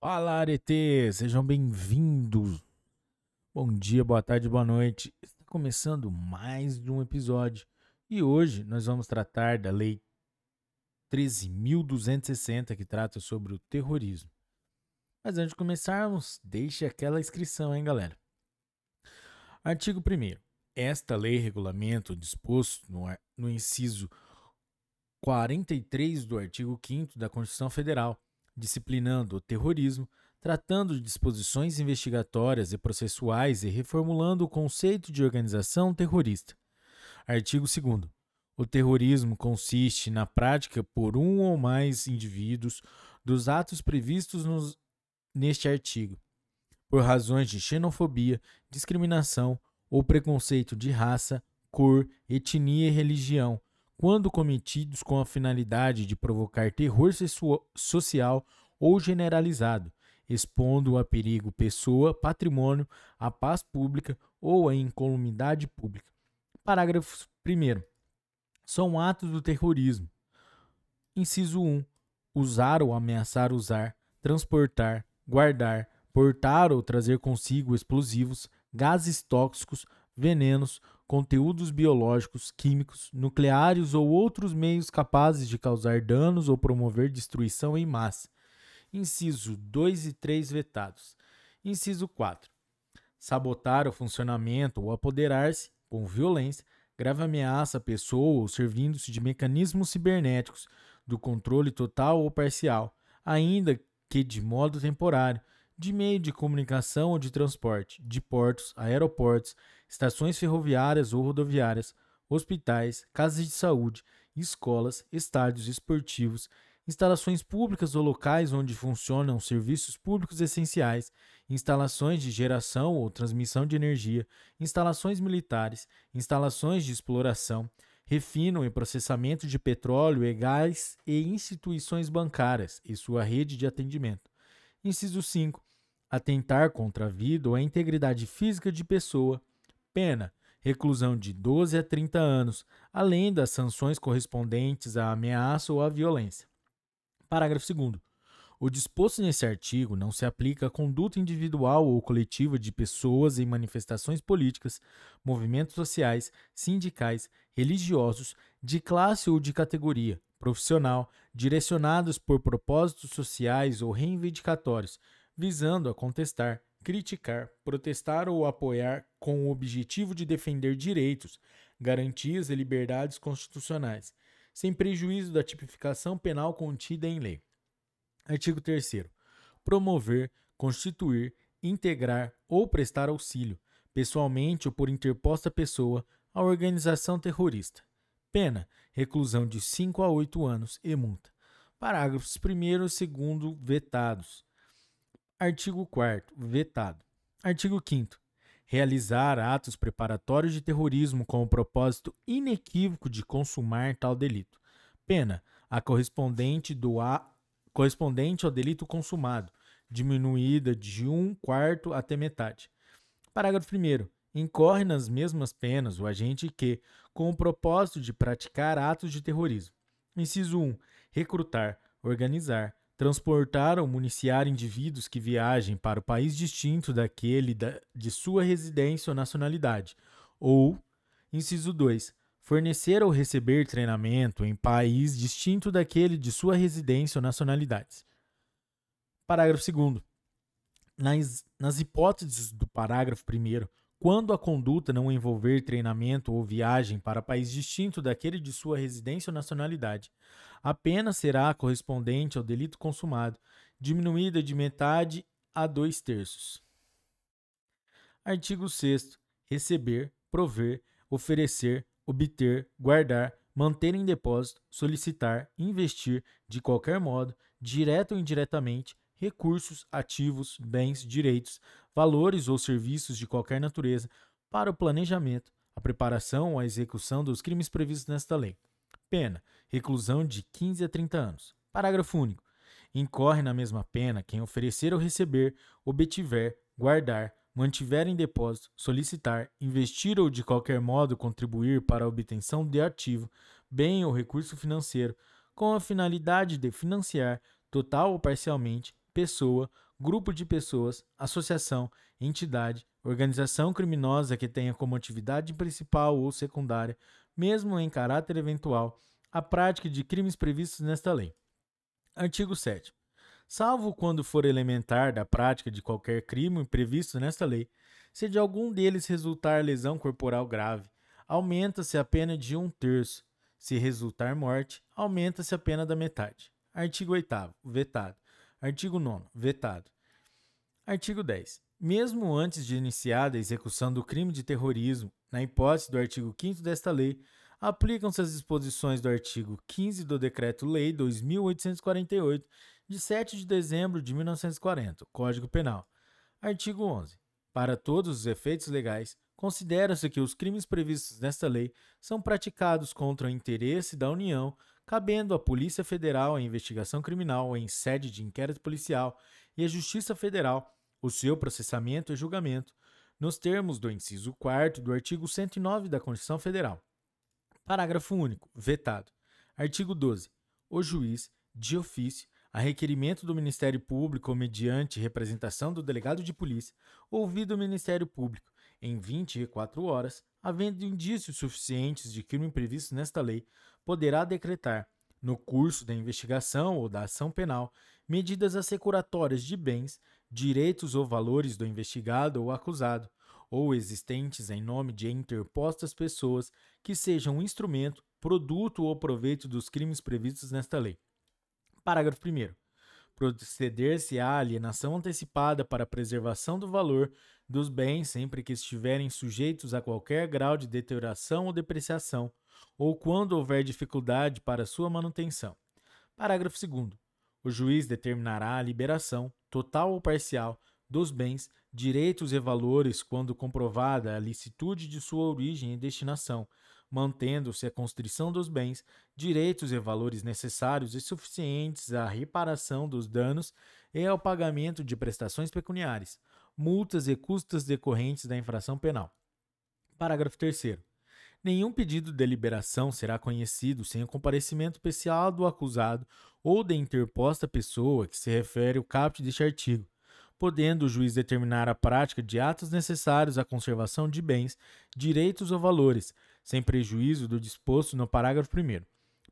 Fala, Arete! Sejam bem-vindos! Bom dia, boa tarde, boa noite. Está começando mais um episódio e hoje nós vamos tratar da Lei 13.260 que trata sobre o terrorismo. Mas antes de começarmos, deixe aquela inscrição, hein, galera? Artigo 1. Esta lei regulamenta o disposto no, no inciso 43 do artigo 5 da Constituição Federal disciplinando o terrorismo, tratando de disposições investigatórias e processuais e reformulando o conceito de organização terrorista. Artigo 2. O terrorismo consiste na prática por um ou mais indivíduos dos atos previstos nos, neste artigo, por razões de xenofobia, discriminação ou preconceito de raça, cor, etnia e religião, quando cometidos com a finalidade de provocar terror social ou generalizado, expondo a perigo pessoa, patrimônio, a paz pública ou a incolumidade pública. Parágrafo 1. São atos do terrorismo. Inciso 1. Usar ou ameaçar usar, transportar, guardar, portar ou trazer consigo explosivos, gases tóxicos, venenos, conteúdos biológicos, químicos, nucleares ou outros meios capazes de causar danos ou promover destruição em massa. Inciso 2 e 3 vetados. Inciso 4. Sabotar o funcionamento ou apoderar-se, com violência, grave ameaça à pessoa ou servindo-se de mecanismos cibernéticos do controle total ou parcial, ainda que de modo temporário, de meio de comunicação ou de transporte, de portos, aeroportos, estações ferroviárias ou rodoviárias, hospitais, casas de saúde, escolas, estádios esportivos, instalações públicas ou locais onde funcionam serviços públicos essenciais, instalações de geração ou transmissão de energia, instalações militares, instalações de exploração, refino e processamento de petróleo e gás e instituições bancárias e sua rede de atendimento. Inciso 5 atentar contra a vida ou a integridade física de pessoa, pena, reclusão de 12 a 30 anos, além das sanções correspondentes à ameaça ou à violência. Parágrafo 2. O disposto nesse artigo não se aplica à conduta individual ou coletiva de pessoas em manifestações políticas, movimentos sociais, sindicais, religiosos, de classe ou de categoria, profissional, direcionados por propósitos sociais ou reivindicatórios, visando a contestar, criticar, protestar ou apoiar com o objetivo de defender direitos, garantias e liberdades constitucionais, sem prejuízo da tipificação penal contida em lei. Artigo 3. Promover, constituir, integrar ou prestar auxílio, pessoalmente ou por interposta pessoa, à organização terrorista. Pena: reclusão de 5 a 8 anos e multa. Parágrafos 1 e 2 vetados. Artigo 4 vetado. Artigo 5 realizar atos preparatórios de terrorismo com o propósito inequívoco de consumar tal delito. Pena: a correspondente do a correspondente ao delito consumado, diminuída de um quarto até metade. Parágrafo 1 incorre nas mesmas penas o agente que, com o propósito de praticar atos de terrorismo. Inciso 1. Recrutar, organizar, transportar ou municiar indivíduos que viajem para o país distinto daquele da, de sua residência ou nacionalidade, ou, inciso 2, fornecer ou receber treinamento em país distinto daquele de sua residência ou nacionalidade. Parágrafo 2. Nas, nas hipóteses do parágrafo 1, quando a conduta não envolver treinamento ou viagem para país distinto daquele de sua residência ou nacionalidade, a pena será correspondente ao delito consumado, diminuída de metade a dois terços. Artigo 6. Receber, prover, oferecer, obter, guardar, manter em depósito, solicitar, investir, de qualquer modo, direto ou indiretamente, recursos, ativos, bens, direitos, valores ou serviços de qualquer natureza para o planejamento, a preparação ou a execução dos crimes previstos nesta lei. Pena: reclusão de 15 a 30 anos. Parágrafo único. Incorre na mesma pena quem oferecer ou receber, obtiver, guardar, mantiver em depósito, solicitar, investir ou de qualquer modo contribuir para a obtenção de ativo, bem ou recurso financeiro, com a finalidade de financiar, total ou parcialmente, pessoa, grupo de pessoas, associação, entidade, organização criminosa que tenha como atividade principal ou secundária, mesmo em caráter eventual, a prática de crimes previstos nesta lei. Artigo 7. Salvo quando for elementar da prática de qualquer crime previsto nesta lei, se de algum deles resultar lesão corporal grave, aumenta-se a pena de um terço. Se resultar morte, aumenta-se a pena da metade. Artigo 8. Vetado. Artigo 9. Vetado. Artigo 10. Mesmo antes de iniciada a execução do crime de terrorismo, na hipótese do artigo 5 desta lei, aplicam-se as disposições do artigo 15 do Decreto-Lei 2848, de 7 de dezembro de 1940, Código Penal. Artigo 11. Para todos os efeitos legais, considera-se que os crimes previstos nesta lei são praticados contra o interesse da União, cabendo à Polícia Federal a investigação criminal em sede de inquérito policial e à Justiça Federal o seu processamento e julgamento, nos termos do inciso 4 do artigo 109 da Constituição Federal. Parágrafo único. Vetado. Artigo 12. O juiz, de ofício, a requerimento do Ministério Público ou mediante representação do delegado de polícia, ouvido o Ministério Público em 24 horas, havendo indícios suficientes de crime previsto nesta lei, poderá decretar, no curso da investigação ou da ação penal, medidas assecuratórias de bens, direitos ou valores do investigado ou acusado, ou existentes em nome de interpostas pessoas que sejam instrumento, produto ou proveito dos crimes previstos nesta lei. Parágrafo 1. Proceder-se à alienação antecipada para preservação do valor dos bens sempre que estiverem sujeitos a qualquer grau de deterioração ou depreciação, ou quando houver dificuldade para sua manutenção. Parágrafo 2. O juiz determinará a liberação, total ou parcial, dos bens, direitos e valores quando comprovada a licitude de sua origem e destinação, mantendo-se a constrição dos bens, direitos e valores necessários e suficientes à reparação dos danos e ao pagamento de prestações pecuniárias, multas e custas decorrentes da infração penal. Parágrafo 3 Nenhum pedido de liberação será conhecido sem o comparecimento especial do acusado ou da interposta pessoa que se refere o caput deste artigo, podendo o juiz determinar a prática de atos necessários à conservação de bens, direitos ou valores, sem prejuízo do disposto no parágrafo 1.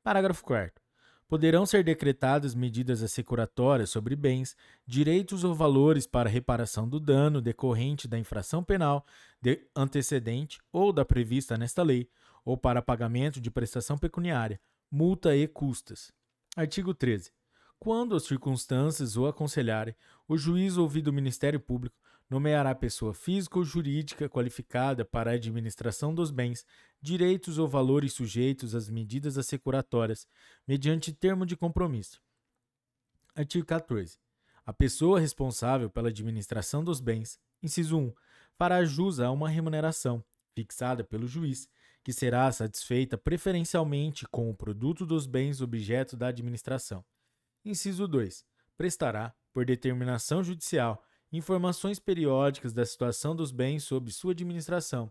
Parágrafo 4 poderão ser decretadas medidas assecuratórias sobre bens, direitos ou valores para reparação do dano decorrente da infração penal de antecedente ou da prevista nesta lei, ou para pagamento de prestação pecuniária, multa e custas. Artigo 13. Quando as circunstâncias o aconselharem, o juiz ouvido o Ministério Público nomeará pessoa física ou jurídica qualificada para a administração dos bens, direitos ou valores sujeitos às medidas assecuratórias, mediante termo de compromisso. Artigo 14. A pessoa responsável pela administração dos bens, inciso 1, fará jus a uma remuneração, fixada pelo juiz, que será satisfeita preferencialmente com o produto dos bens objeto da administração. Inciso 2. Prestará, por determinação judicial, informações periódicas da situação dos bens sob sua administração,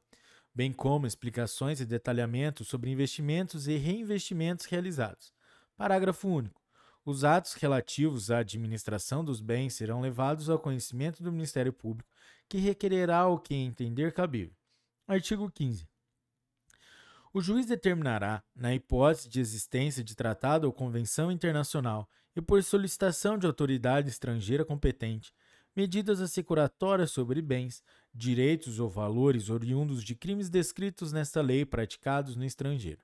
bem como explicações e detalhamentos sobre investimentos e reinvestimentos realizados. Parágrafo único. Os atos relativos à administração dos bens serão levados ao conhecimento do Ministério Público, que requererá o que entender cabível. Artigo 15. O juiz determinará, na hipótese de existência de tratado ou convenção internacional e por solicitação de autoridade estrangeira competente, medidas assecuratórias sobre bens, direitos ou valores oriundos de crimes descritos nesta lei praticados no estrangeiro.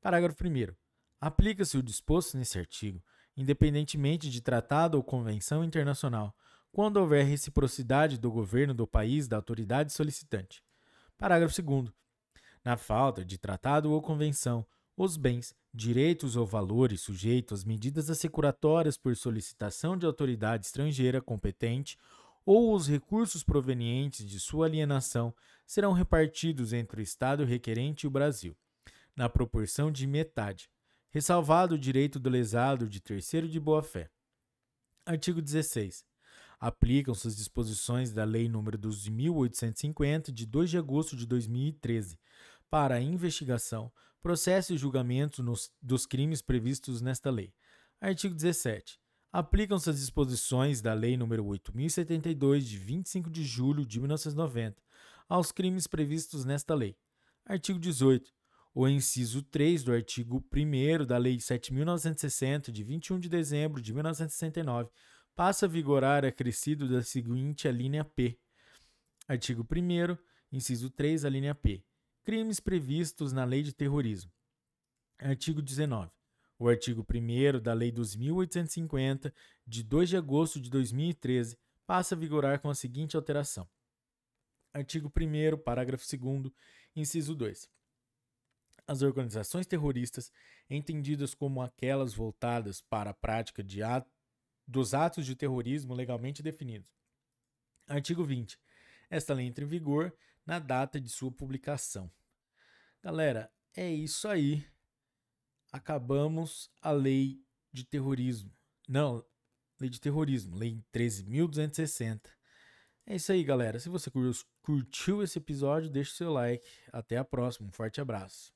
Parágrafo 1. Aplica-se o disposto nesse artigo, independentemente de tratado ou convenção internacional, quando houver reciprocidade do governo do país da autoridade solicitante. Parágrafo 2. Na falta de tratado ou convenção, os bens, direitos ou valores sujeitos às medidas assecuratórias por solicitação de autoridade estrangeira competente ou os recursos provenientes de sua alienação serão repartidos entre o Estado requerente e o Brasil, na proporção de metade, ressalvado o direito do lesado de terceiro de boa-fé. Artigo 16. Aplicam-se as disposições da Lei nº 12.850, de 2 de agosto de 2013, para a investigação, processo e julgamento nos, dos crimes previstos nesta lei. Artigo 17. Aplicam-se as disposições da Lei nº 8072 de 25 de julho de 1990 aos crimes previstos nesta lei. Artigo 18. O inciso 3 do artigo 1 da Lei 7.960, de 21 de dezembro de 1969, passa a vigorar acrescido da seguinte alínea P. Artigo 1 inciso 3, alínea P. Crimes previstos na Lei de Terrorismo. Artigo 19. O artigo 1 da Lei 2.850, de 2 de agosto de 2013, passa a vigorar com a seguinte alteração. Artigo 1, parágrafo 2, inciso 2. As organizações terroristas, entendidas como aquelas voltadas para a prática de dos atos de terrorismo legalmente definidos. Artigo 20. Esta lei entra em vigor na data de sua publicação. Galera, é isso aí acabamos a lei de terrorismo. Não, lei de terrorismo, lei 13.260. É isso aí, galera. Se você curtiu esse episódio, deixe seu like. Até a próxima. Um forte abraço.